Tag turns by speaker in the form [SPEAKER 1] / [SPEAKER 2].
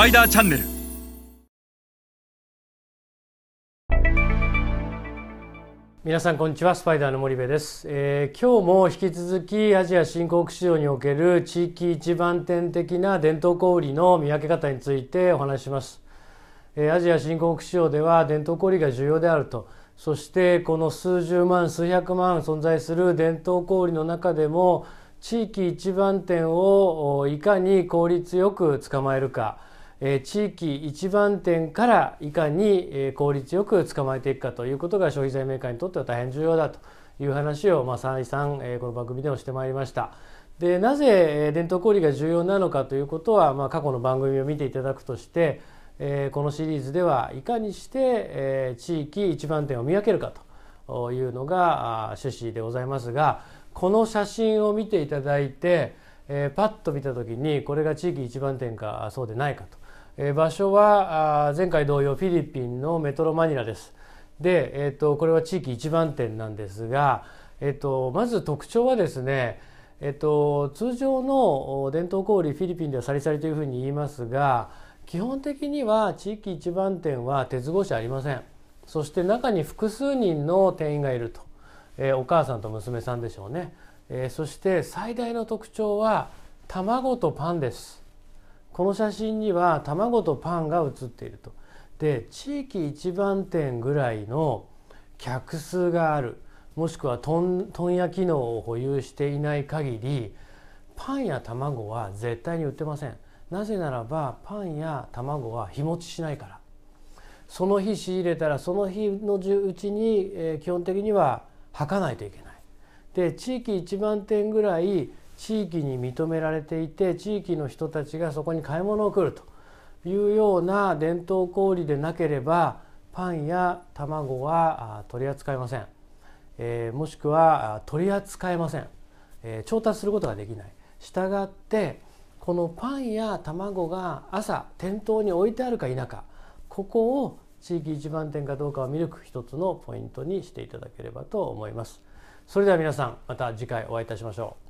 [SPEAKER 1] パイダーチャンネル
[SPEAKER 2] 皆さんこんにちはスパイダーの森部です、えー今日も引き続きアジア新興国市場における地域一番店的な伝統小売の見分け方についてお話しします、えーアジア新興国市場では伝統小売が重要であると。そしてこの数十万数百万存在する伝統小売の中でも地域一番店をおいかに効率よく捕まえるか。え地域一番店からいかにえ効率よく捕まえていくかということが消費財メーカーにとっては大変重要だという話をまあ再三えこの番組でもしてまいりました。でなぜ伝統小売が重要なのかということは、まあ、過去の番組を見ていただくとして、えこのシリーズではいかにして、え地域一番店を見分けるかというのが趣旨でございますがこの写真を見ていただいて、えーパッと見た時にこれが地域一番店かそうでないかと。えー場所はあ前回同様フィリピンのメトロマニラです。で、えー、とこれは地域一番店なんですが、えー、とまず特徴はですね、えー、と通常のお伝統小売フィリピンではサリサリというふうに言いますが基本的には地域一番店は鉄格子ありません。そして中に複数人の店員がいると、えーお母さんと娘さんでしょうね、えーそして最大の特徴は卵とパンです。この写真には卵とパンが写っていると。で地域一番店ぐらいの客数があるもしくは問屋機能を保有していない限りパンや卵は絶対に売ってません。なぜならばパンや卵は日持ちしないから。その日仕入れたらその日のうちに、えー基本的には履かないといけない。で地域一番店ぐらい地域に認められていて地域の人たちがそこに買い物を来るというような伝統小売でなければパンや卵は取り扱いません、えーもしくは取り扱えません、えー調達することができない。したがってこのパンや卵が朝店頭に置いてあるか否かここを地域一番店かどうかを見る一つのポイントにしていただければと思います。それでは皆さんまた次回お会いいたしましょう。